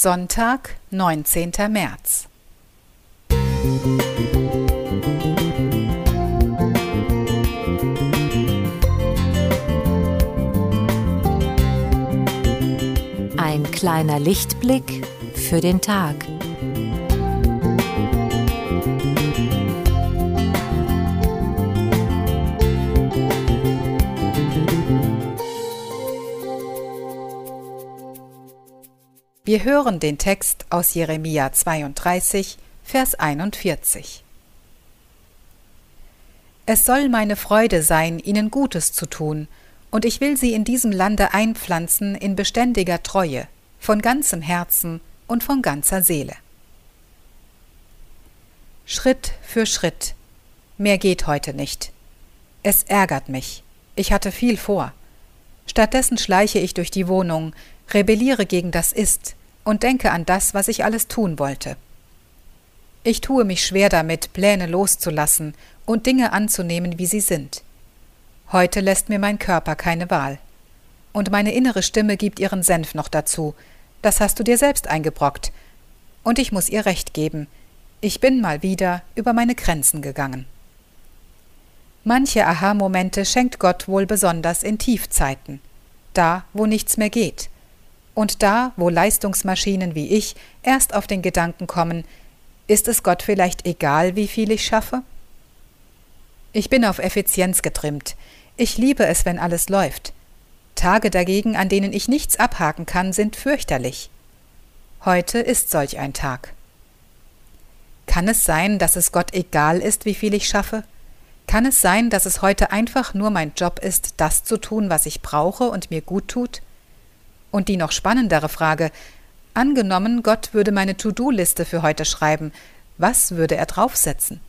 Sonntag, 19. März. Ein kleiner Lichtblick für den Tag. Wir hören den Text aus Jeremia 32, Vers 41. Es soll meine Freude sein, ihnen Gutes zu tun, und ich will sie in diesem Lande einpflanzen in beständiger Treue, von ganzem Herzen und von ganzer Seele. Schritt für Schritt. Mehr geht heute nicht. Es ärgert mich. Ich hatte viel vor. Stattdessen schleiche ich durch die Wohnung, rebelliere gegen das Ist und denke an das, was ich alles tun wollte. Ich tue mich schwer damit, Pläne loszulassen und Dinge anzunehmen, wie sie sind. Heute lässt mir mein Körper keine Wahl. Und meine innere Stimme gibt ihren Senf noch dazu. Das hast du dir selbst eingebrockt. Und ich muss ihr recht geben. Ich bin mal wieder über meine Grenzen gegangen. Manche Aha-Momente schenkt Gott wohl besonders in Tiefzeiten. Da, wo nichts mehr geht. Und da, wo Leistungsmaschinen wie ich erst auf den Gedanken kommen, ist es Gott vielleicht egal, wie viel ich schaffe? Ich bin auf Effizienz getrimmt. Ich liebe es, wenn alles läuft. Tage dagegen, an denen ich nichts abhaken kann, sind fürchterlich. Heute ist solch ein Tag. Kann es sein, dass es Gott egal ist, wie viel ich schaffe? Kann es sein, dass es heute einfach nur mein Job ist, das zu tun, was ich brauche und mir gut tut? Und die noch spannendere Frage, angenommen, Gott würde meine To-Do-Liste für heute schreiben, was würde er draufsetzen?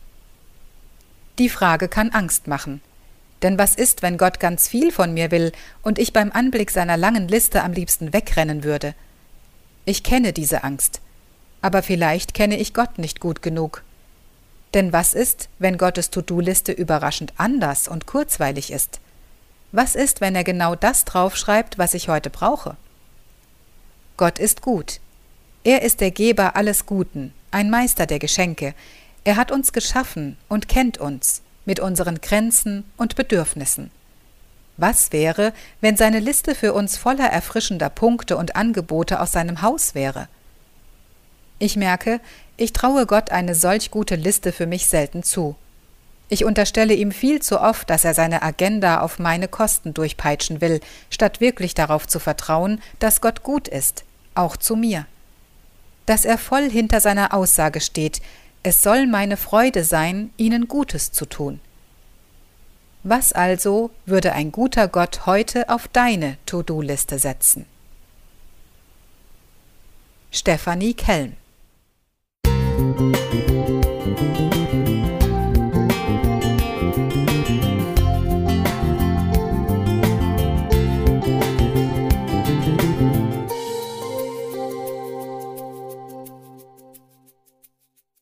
Die Frage kann Angst machen. Denn was ist, wenn Gott ganz viel von mir will und ich beim Anblick seiner langen Liste am liebsten wegrennen würde? Ich kenne diese Angst, aber vielleicht kenne ich Gott nicht gut genug. Denn was ist, wenn Gottes To-Do-Liste überraschend anders und kurzweilig ist? Was ist, wenn er genau das draufschreibt, was ich heute brauche? Gott ist gut. Er ist der Geber alles Guten, ein Meister der Geschenke. Er hat uns geschaffen und kennt uns mit unseren Grenzen und Bedürfnissen. Was wäre, wenn seine Liste für uns voller erfrischender Punkte und Angebote aus seinem Haus wäre? Ich merke, ich traue Gott eine solch gute Liste für mich selten zu. Ich unterstelle ihm viel zu oft, dass er seine Agenda auf meine Kosten durchpeitschen will, statt wirklich darauf zu vertrauen, dass Gott gut ist, auch zu mir. Dass er voll hinter seiner Aussage steht, es soll meine Freude sein, ihnen Gutes zu tun. Was also würde ein guter Gott heute auf deine To-Do-Liste setzen? Stefanie Kelm